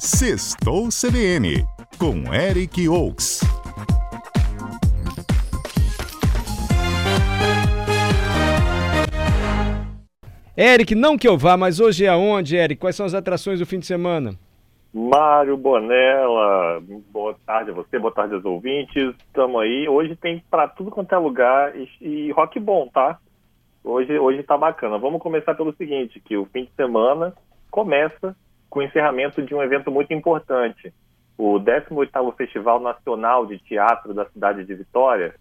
Sextou CBN, com Eric Oaks. Eric, não que eu vá, mas hoje é aonde, Eric? Quais são as atrações do fim de semana? Mário Bonella, boa tarde a você, boa tarde aos ouvintes. Estamos aí. Hoje tem para tudo quanto é lugar e, e, rock bom, tá? Hoje, hoje tá bacana. Vamos começar pelo seguinte, que o fim de semana começa com o encerramento de um evento muito importante. O 18º Festival Nacional de Teatro da cidade de Vitória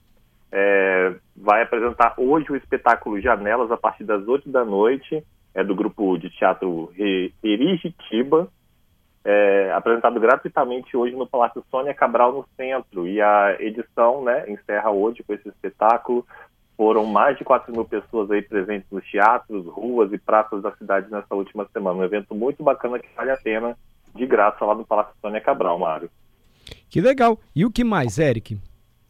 é, vai apresentar hoje o espetáculo Janelas a partir das 8 da noite, é do grupo de teatro Erigitiba, é, apresentado gratuitamente hoje no Palácio Sônia Cabral, no centro. E a edição né, encerra hoje com esse espetáculo. Foram mais de 4 mil pessoas aí presentes nos teatros, ruas e praças da cidade nessa última semana. Um evento muito bacana que vale a pena, de graça, lá no Palácio Sônia Cabral, Mário. Que legal. E o que mais, Eric?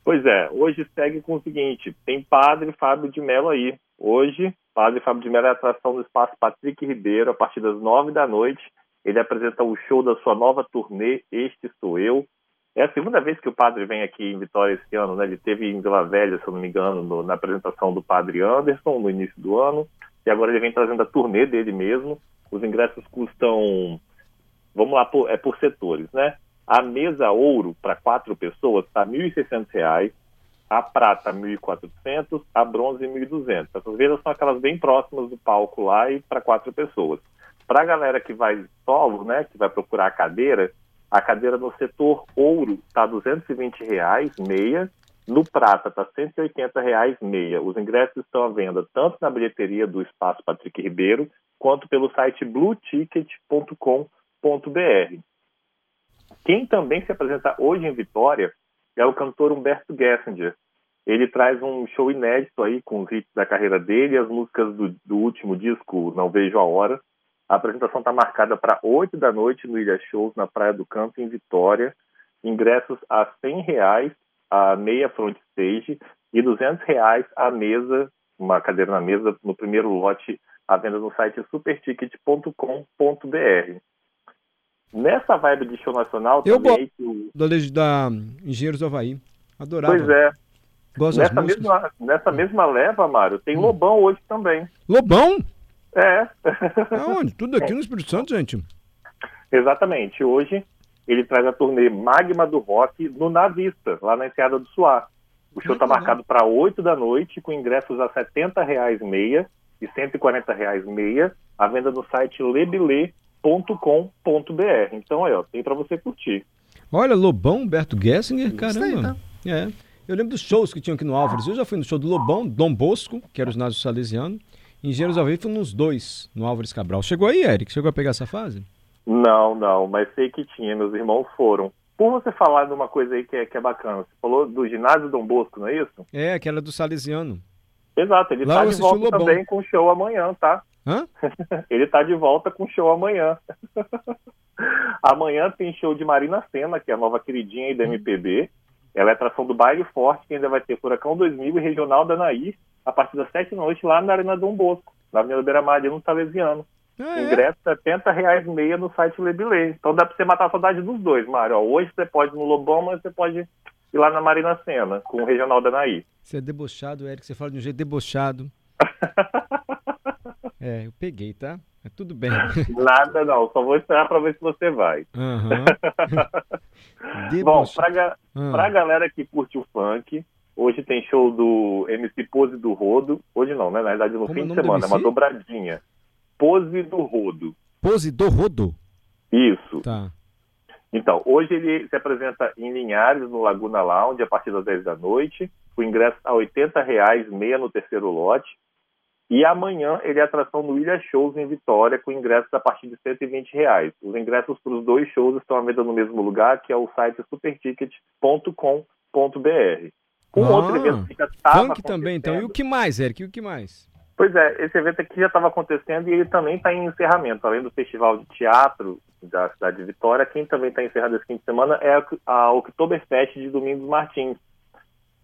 Pois é, hoje segue com o seguinte: tem Padre Fábio de Mello aí. Hoje, Padre Fábio de Mello é atração no espaço Patrick Ribeiro, a partir das nove da noite. Ele apresenta o show da sua nova turnê, Este Sou Eu. É a segunda vez que o padre vem aqui em Vitória esse ano, né? Ele teve em Vila Velha, se eu não me engano, no, na apresentação do padre Anderson, no início do ano. E agora ele vem trazendo a turnê dele mesmo. Os ingressos custam, vamos lá, por, é por setores, né? A mesa ouro para quatro pessoas está R$ 1.600, a prata R$ 1.400, a bronze R$ 1.200. Essas mesas são aquelas bem próximas do palco lá e para quatro pessoas. Para a galera que vai solo, né, que vai procurar a cadeira, a cadeira no setor ouro está 220 reais, meia, no prata está 180 reais meia. Os ingressos estão à venda tanto na bilheteria do Espaço Patrick Ribeiro quanto pelo site blueticket.com.br. Quem também se apresenta hoje em Vitória é o cantor Humberto Gessinger. Ele traz um show inédito aí com os hits da carreira dele e as músicas do, do último disco, Não Vejo a Hora. A apresentação está marcada para 8 da noite no Ilha Shows, na Praia do Canto, em Vitória. Ingressos a R$ reais a meia front stage e R$ reais a mesa, uma cadeira na mesa, no primeiro lote, à venda no site superticket.com.br. Nessa vibe de show nacional eu também. Eu gosto da, da Engenheiros do Havaí. Adorava. Pois é. Gosto nessa, mesma, nessa mesma leva, Mário, tem hum. Lobão hoje também. Lobão? É. Aonde? Tudo aqui no Espírito Santo, gente. Exatamente. Hoje ele traz a turnê Magma do Rock no Navista, lá na Enseada do Suá. O show está marcado para 8 da noite, com ingressos a 70 reais meia e 140 reais meia, à venda no site Lebilê com.br Então aí, ó, tem para você curtir. Olha, Lobão, Humberto Gessinger, caramba. Aí, tá? É. Eu lembro dos shows que tinham aqui no Álvares. Eu já fui no show do Lobão, Dom Bosco, que era o ginásio salesiano. Engenheiros ao vivo nos dois, no Álvares Cabral. Chegou aí, Eric? Chegou a pegar essa fase? Não, não, mas sei que tinha, meus irmãos foram. Por você falar de uma coisa aí que é, que é bacana, você falou do ginásio Dom Bosco, não é isso? É, aquela do Salesiano. Exato, ele Lá tá de volta também com show amanhã, tá? Hã? Ele tá de volta com show amanhã. amanhã tem show de Marina Senna, que é a nova queridinha aí da MPB. Ela é atração do Baile Forte, que ainda vai ter Furacão 2000 e Regional da Nair, a partir das 7 da noite, lá na Arena Dom Bosco, na Avenida Beira Maria, no Salesiano. Ah, é? Ingresso é? 70 reais meia no site Lebilê. Então dá pra você matar a saudade dos dois, Mário. Ó, hoje você pode ir no Lobão, mas você pode ir lá na Marina Senna, com o Regional da Nair. Você é debochado, Eric. Você fala de um jeito debochado. É, eu peguei, tá? É tudo bem. Nada não, só vou esperar para ver se você vai. Uhum. Bom, pra, ga uhum. pra galera que curte o funk, hoje tem show do MC Pose do Rodo. Hoje não, né? Na verdade no Como fim é de semana, é uma dobradinha. Pose do Rodo. Pose do Rodo? Isso. Tá. Então, hoje ele se apresenta em Linhares, no Laguna Lounge, a partir das 10 da noite. O ingresso a R$ reais meia no terceiro lote. E amanhã ele é atração no Ilha Shows em Vitória, com ingressos a partir de 120 reais. Os ingressos para os dois shows estão à venda no mesmo lugar, que é o site superticket.com.br. Um ah, outro evento que já estava Funk também, então. E o que mais, Eric? E o que mais? Pois é, esse evento aqui já estava acontecendo e ele também está em encerramento. Além do Festival de Teatro da cidade de Vitória, quem também está encerrado esse fim de semana é a Oktoberfest de Domingos Martins,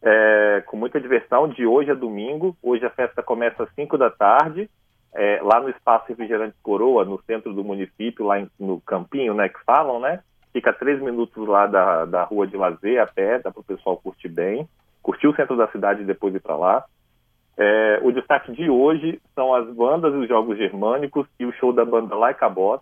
é, com muita diversão, de hoje a domingo. Hoje a festa começa às 5 da tarde é, lá no Espaço Refrigerante Coroa, no centro do município, lá em, no Campinho, né, que falam, né? Fica a três minutos lá da, da rua de lazer, a pé, dá para o pessoal curtir bem. Curtir o centro da cidade e depois ir para lá. É, o destaque de hoje são as bandas e os jogos germânicos e o show da banda Like a Boss.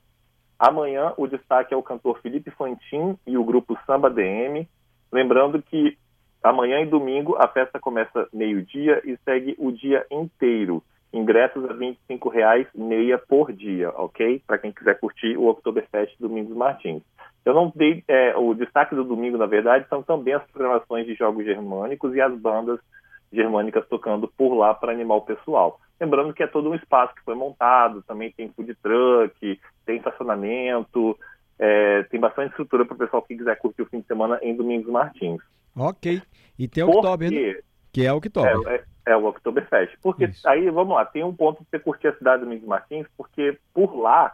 Amanhã o destaque é o cantor Felipe Fantin e o grupo Samba DM. Lembrando que amanhã e domingo a festa começa meio-dia e segue o dia inteiro. Ingressos a R$ 25,00 meia por dia, ok? Para quem quiser curtir o Oktoberfest Domingos Martins. Eu não dei é, o destaque do domingo, na verdade, são também as programações de jogos germânicos e as bandas germânicas tocando por lá para animar o pessoal. Lembrando que é todo um espaço que foi montado, também tem food truck, tem estacionamento, é, tem bastante estrutura para o pessoal que quiser curtir o fim de semana em Domingos Martins. Ok. E tem o Oktober, né? Que é o Oktober. É, é, é o Oktoberfest. Porque Isso. aí, vamos lá, tem um ponto para você curtir a cidade de Domingos Martins, porque por lá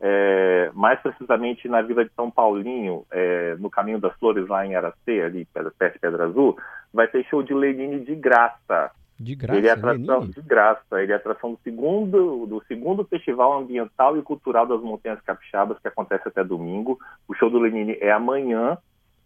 é, mais precisamente na Vila de São Paulinho, é, no Caminho das Flores, lá em Aracê, ali perto de Pedra Azul, vai ter show de Lenine de graça. De graça, ele é atração Lenine? de graça. Ele é atração do segundo, do segundo Festival Ambiental e Cultural das Montanhas Capixabas, que acontece até domingo. O show do Lenine é amanhã.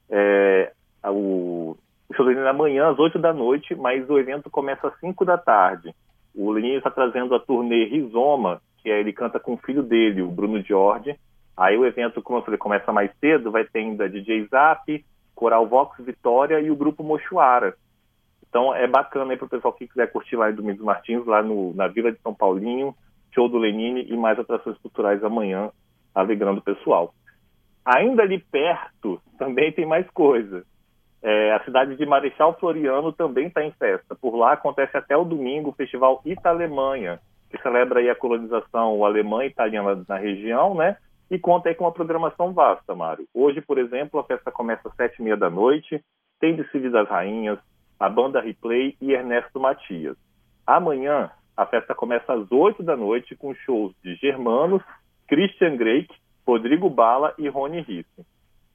É, o, o show do Lenine é amanhã, às 8 da noite, mas o evento começa às 5 da tarde. O Lenine está trazendo a turnê Rizoma, que é, ele canta com o filho dele, o Bruno Jorge. Aí o evento, como eu falei, começa mais cedo, vai ter ainda DJ Zap, Coral Vox Vitória e o grupo Mochuara. Então é bacana aí para o pessoal que quiser curtir lá em Domingos Martins, lá no, na Vila de São Paulinho, show do Lenine e mais atrações culturais amanhã, alegrando o pessoal. Ainda ali perto também tem mais coisa. É, a cidade de Marechal Floriano também está em festa. Por lá acontece até o domingo o Festival Ita Alemanha, que celebra aí a colonização alemã e italiana na região, né? E conta aí com uma programação vasta, Mário. Hoje, por exemplo, a festa começa às sete e meia da noite, tem Desfile das Rainhas, a banda Replay e Ernesto Matias. Amanhã, a festa começa às oito da noite com shows de Germanos, Christian Greik, Rodrigo Bala e Rony Risse.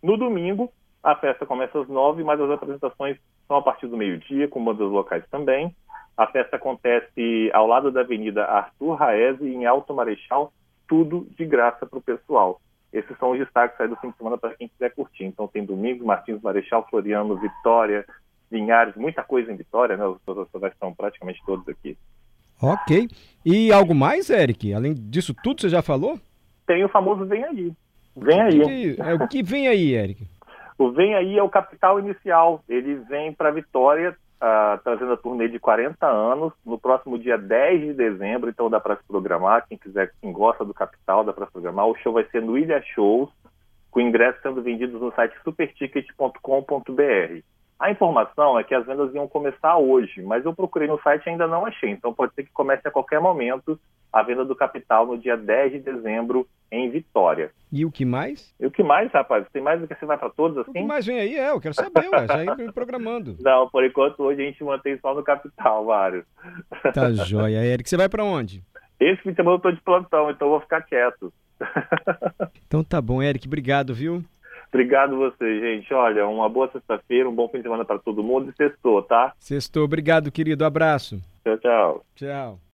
No domingo, a festa começa às nove, mas as apresentações são a partir do meio-dia, com bandas locais também. A festa acontece ao lado da Avenida Arthur Raese, em Alto Marechal, tudo de graça para o pessoal. Esses são os destaques aí do fim de semana para quem quiser curtir. Então tem Domingos, Martins Marechal, Floriano, Vitória, Linhares, muita coisa em Vitória, né? Os professores estão praticamente todos aqui. Ok. E algo mais, Eric? Além disso tudo, você já falou? Tem o famoso Vem Aí. Vem aí. Que, é, o que vem aí, Eric? O Vem Aí é o capital inicial. Ele vem para Vitória uh, trazendo a turnê de 40 anos, no próximo dia 10 de dezembro, então dá para se programar, quem quiser, quem gosta do Capital, dá para se programar. O show vai ser no Ilha Shows, com ingressos sendo vendidos no site superticket.com.br. A informação é que as vendas iam começar hoje, mas eu procurei no site e ainda não achei. Então pode ser que comece a qualquer momento a venda do capital no dia 10 de dezembro em Vitória. E o que mais? E o que mais, rapaz? Tem mais do que você vai para todos assim? O que mais vem aí? É, eu quero saber, ué, já ir programando. Não, por enquanto hoje a gente mantém só no capital, Mário. Tá joia. Eric, você vai para onde? Esse fim de semana eu tô de plantão, então eu vou ficar quieto. então tá bom, Eric, obrigado, viu? Obrigado você, gente. Olha, uma boa sexta-feira, um bom fim de semana para todo mundo e sextou, tá? Sextou. Obrigado, querido. Abraço. Tchau, tchau. Tchau.